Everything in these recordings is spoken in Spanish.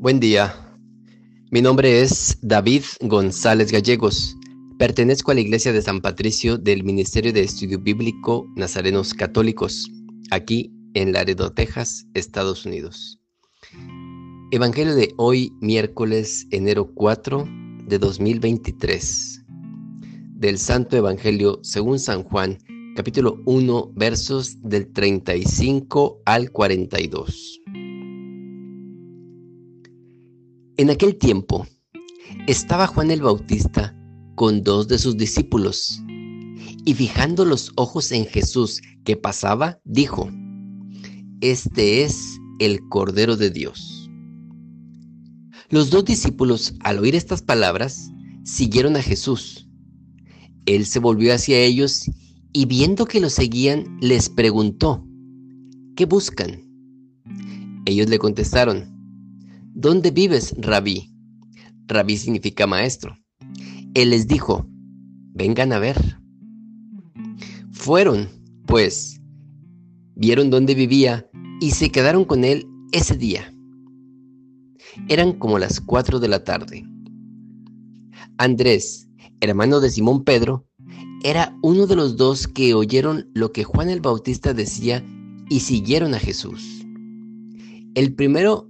Buen día. Mi nombre es David González Gallegos. Pertenezco a la Iglesia de San Patricio del Ministerio de Estudio Bíblico Nazarenos Católicos, aquí en Laredo, Texas, Estados Unidos. Evangelio de hoy, miércoles, enero 4 de 2023. Del Santo Evangelio según San Juan, capítulo 1, versos del 35 al 42. En aquel tiempo estaba Juan el Bautista con dos de sus discípulos y fijando los ojos en Jesús que pasaba, dijo, Este es el Cordero de Dios. Los dos discípulos, al oír estas palabras, siguieron a Jesús. Él se volvió hacia ellos y viendo que lo seguían, les preguntó, ¿qué buscan? Ellos le contestaron, ¿Dónde vives, rabí? Rabí significa maestro. Él les dijo, vengan a ver. Fueron, pues, vieron dónde vivía y se quedaron con él ese día. Eran como las cuatro de la tarde. Andrés, hermano de Simón Pedro, era uno de los dos que oyeron lo que Juan el Bautista decía y siguieron a Jesús. El primero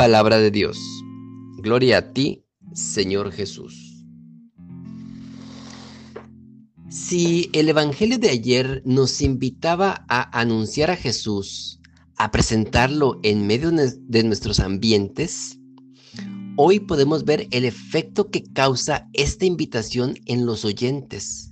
Palabra de Dios. Gloria a ti, Señor Jesús. Si el Evangelio de ayer nos invitaba a anunciar a Jesús, a presentarlo en medio de nuestros ambientes, hoy podemos ver el efecto que causa esta invitación en los oyentes.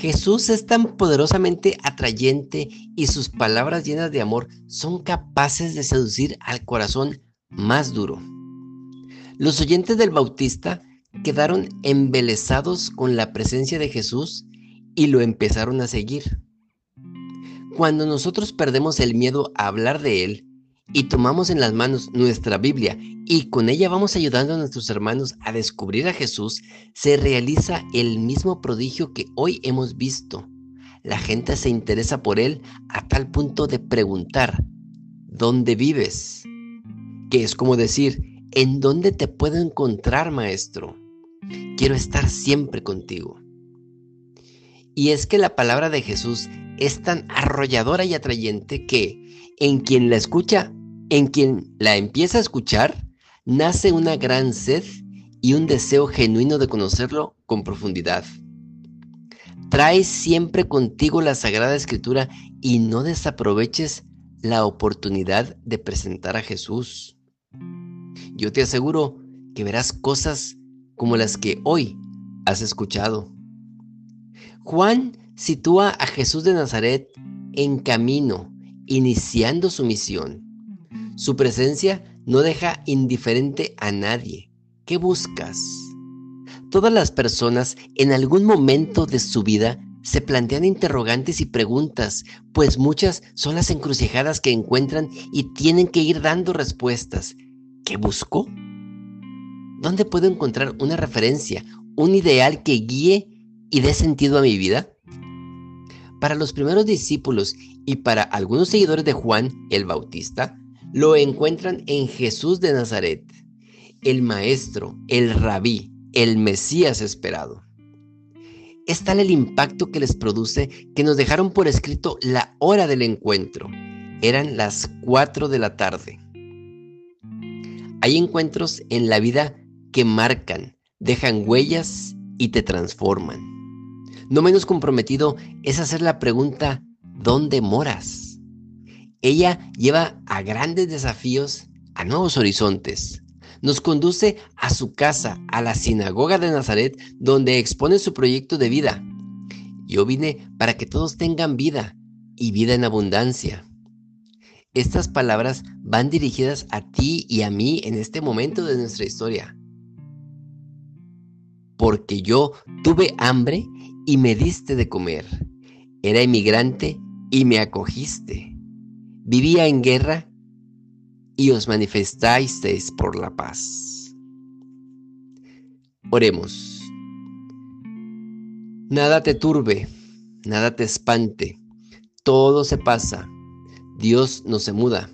Jesús es tan poderosamente atrayente y sus palabras llenas de amor son capaces de seducir al corazón más duro. Los oyentes del Bautista quedaron embelesados con la presencia de Jesús y lo empezaron a seguir. Cuando nosotros perdemos el miedo a hablar de Él y tomamos en las manos nuestra Biblia y con ella vamos ayudando a nuestros hermanos a descubrir a Jesús, se realiza el mismo prodigio que hoy hemos visto. La gente se interesa por Él a tal punto de preguntar, ¿dónde vives? Que es como decir, ¿en dónde te puedo encontrar, maestro? Quiero estar siempre contigo. Y es que la palabra de Jesús es tan arrolladora y atrayente que en quien la escucha en quien la empieza a escuchar, nace una gran sed y un deseo genuino de conocerlo con profundidad. Trae siempre contigo la Sagrada Escritura y no desaproveches la oportunidad de presentar a Jesús. Yo te aseguro que verás cosas como las que hoy has escuchado. Juan sitúa a Jesús de Nazaret en camino, iniciando su misión. Su presencia no deja indiferente a nadie. ¿Qué buscas? Todas las personas en algún momento de su vida se plantean interrogantes y preguntas, pues muchas son las encrucijadas que encuentran y tienen que ir dando respuestas. ¿Qué busco? ¿Dónde puedo encontrar una referencia, un ideal que guíe y dé sentido a mi vida? Para los primeros discípulos y para algunos seguidores de Juan el Bautista, lo encuentran en Jesús de Nazaret, el Maestro, el Rabí, el Mesías esperado. Es tal el impacto que les produce que nos dejaron por escrito la hora del encuentro. Eran las 4 de la tarde. Hay encuentros en la vida que marcan, dejan huellas y te transforman. No menos comprometido es hacer la pregunta, ¿dónde moras? Ella lleva a grandes desafíos, a nuevos horizontes. Nos conduce a su casa, a la sinagoga de Nazaret, donde expone su proyecto de vida. Yo vine para que todos tengan vida y vida en abundancia. estas palabras van dirigidas a ti y a mí en este momento de nuestra historia. Porque yo tuve hambre y me diste de comer. Era inmigrante y me acogiste. Vivía en guerra y os manifestasteis por la paz. Oremos. Nada te turbe, nada te espante, todo se pasa, Dios no se muda,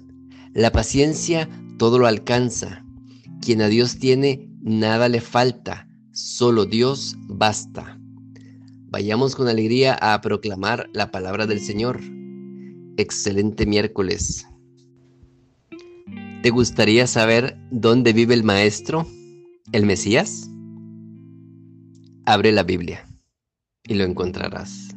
la paciencia todo lo alcanza, quien a Dios tiene, nada le falta, solo Dios basta. Vayamos con alegría a proclamar la palabra del Señor. Excelente miércoles. ¿Te gustaría saber dónde vive el Maestro, el Mesías? Abre la Biblia y lo encontrarás.